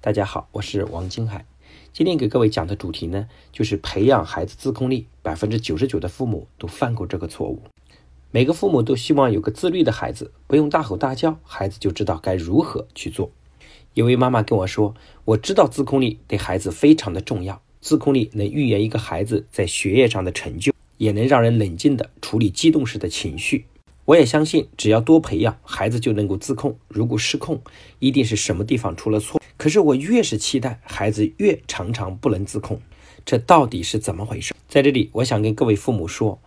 大家好，我是王金海。今天给各位讲的主题呢，就是培养孩子自控力。百分之九十九的父母都犯过这个错误。每个父母都希望有个自律的孩子，不用大吼大叫，孩子就知道该如何去做。有位妈妈跟我说：“我知道自控力对孩子非常的重要，自控力能预言一个孩子在学业上的成就，也能让人冷静地处理激动时的情绪。我也相信，只要多培养，孩子就能够自控。如果失控，一定是什么地方出了错。”可是我越是期待，孩子越常常不能自控，这到底是怎么回事？在这里，我想跟各位父母说，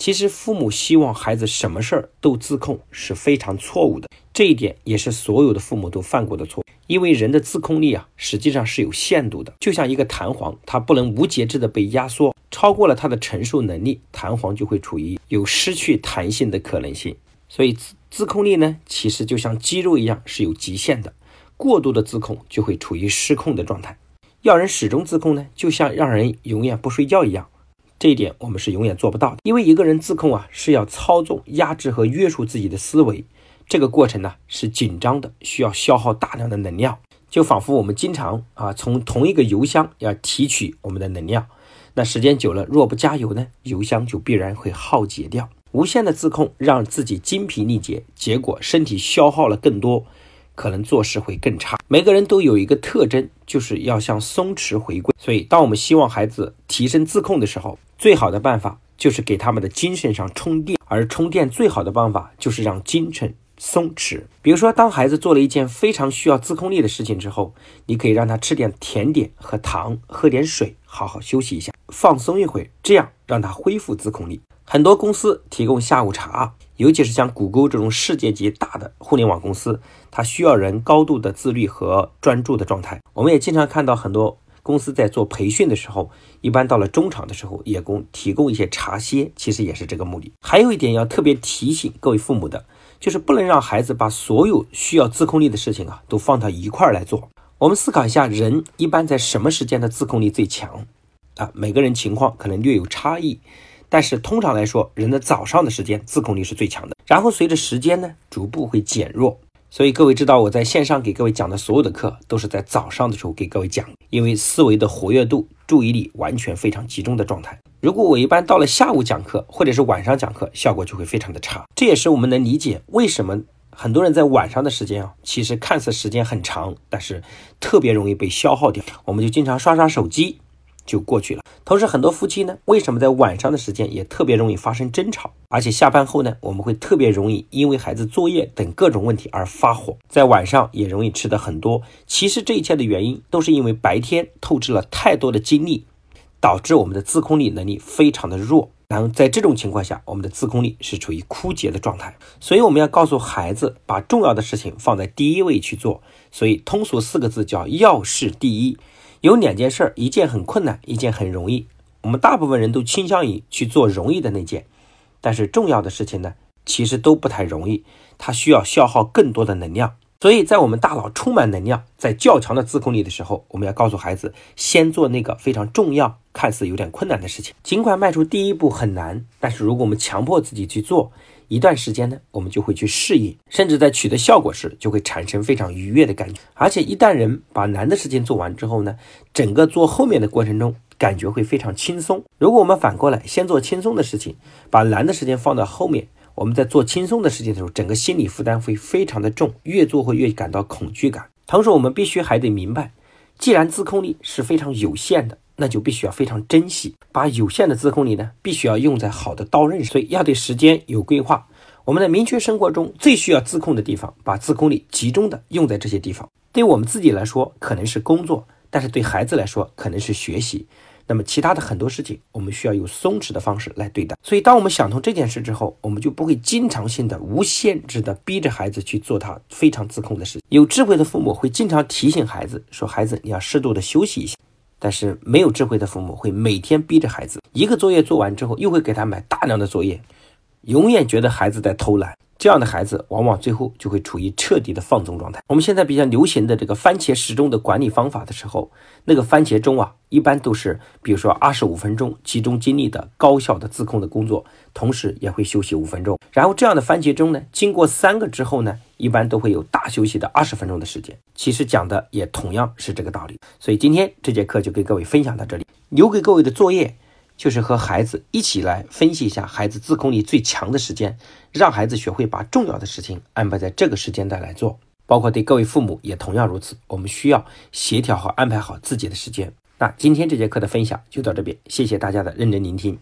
其实父母希望孩子什么事儿都自控是非常错误的，这一点也是所有的父母都犯过的错。因为人的自控力啊，实际上是有限度的，就像一个弹簧，它不能无节制的被压缩，超过了它的承受能力，弹簧就会处于有失去弹性的可能性。所以自自控力呢，其实就像肌肉一样是有极限的。过度的自控就会处于失控的状态，要人始终自控呢，就像让人永远不睡觉一样，这一点我们是永远做不到的。因为一个人自控啊，是要操纵、压制和约束自己的思维，这个过程呢是紧张的，需要消耗大量的能量，就仿佛我们经常啊从同一个油箱要提取我们的能量，那时间久了，若不加油呢，油箱就必然会耗竭掉。无限的自控让自己精疲力竭，结果身体消耗了更多。可能做事会更差。每个人都有一个特征，就是要向松弛回归。所以，当我们希望孩子提升自控的时候，最好的办法就是给他们的精神上充电。而充电最好的办法就是让精神松弛。比如说，当孩子做了一件非常需要自控力的事情之后，你可以让他吃点甜点和糖，喝点水，好好休息一下，放松一会，这样让他恢复自控力。很多公司提供下午茶。尤其是像谷歌这种世界级大的互联网公司，它需要人高度的自律和专注的状态。我们也经常看到很多公司在做培训的时候，一般到了中场的时候，也供提供一些茶歇，其实也是这个目的。还有一点要特别提醒各位父母的，就是不能让孩子把所有需要自控力的事情啊，都放到一块儿来做。我们思考一下，人一般在什么时间的自控力最强？啊，每个人情况可能略有差异。但是通常来说，人的早上的时间自控力是最强的，然后随着时间呢，逐步会减弱。所以各位知道，我在线上给各位讲的所有的课，都是在早上的时候给各位讲，因为思维的活跃度、注意力完全非常集中的状态。如果我一般到了下午讲课，或者是晚上讲课，效果就会非常的差。这也是我们能理解为什么很多人在晚上的时间啊，其实看似时间很长，但是特别容易被消耗掉。我们就经常刷刷手机。就过去了。同时，很多夫妻呢，为什么在晚上的时间也特别容易发生争吵？而且下班后呢，我们会特别容易因为孩子作业等各种问题而发火，在晚上也容易吃的很多。其实这一切的原因都是因为白天透支了太多的精力，导致我们的自控力能力非常的弱。然后在这种情况下，我们的自控力是处于枯竭的状态。所以我们要告诉孩子，把重要的事情放在第一位去做。所以通俗四个字叫要事第一。有两件事儿，一件很困难，一件很容易。我们大部分人都倾向于去做容易的那件，但是重要的事情呢，其实都不太容易，它需要消耗更多的能量。所以在我们大脑充满能量、在较强的自控力的时候，我们要告诉孩子，先做那个非常重要、看似有点困难的事情。尽管迈出第一步很难，但是如果我们强迫自己去做，一段时间呢，我们就会去适应，甚至在取得效果时，就会产生非常愉悦的感觉。而且一旦人把难的事情做完之后呢，整个做后面的过程中，感觉会非常轻松。如果我们反过来，先做轻松的事情，把难的事情放到后面，我们在做轻松的事情的时候，整个心理负担会非常的重，越做会越感到恐惧感。同时，我们必须还得明白，既然自控力是非常有限的。那就必须要非常珍惜，把有限的自控力呢，必须要用在好的刀刃。所以要对时间有规划。我们在明确生活中最需要自控的地方，把自控力集中的用在这些地方。对我们自己来说，可能是工作；但是对孩子来说，可能是学习。那么其他的很多事情，我们需要用松弛的方式来对待。所以，当我们想通这件事之后，我们就不会经常性的、无限制的逼着孩子去做他非常自控的事。有智慧的父母会经常提醒孩子说：“孩子，你要适度的休息一下。”但是没有智慧的父母会每天逼着孩子一个作业做完之后，又会给他买大量的作业，永远觉得孩子在偷懒。这样的孩子往往最后就会处于彻底的放纵状态。我们现在比较流行的这个番茄时钟的管理方法的时候，那个番茄钟啊，一般都是比如说二十五分钟集中精力的高效的自控的工作，同时也会休息五分钟。然后这样的番茄钟呢，经过三个之后呢，一般都会有大休息的二十分钟的时间。其实讲的也同样是这个道理。所以今天这节课就给各位分享到这里，留给各位的作业。就是和孩子一起来分析一下孩子自控力最强的时间，让孩子学会把重要的事情安排在这个时间段来做。包括对各位父母也同样如此，我们需要协调和安排好自己的时间。那今天这节课的分享就到这边，谢谢大家的认真聆听。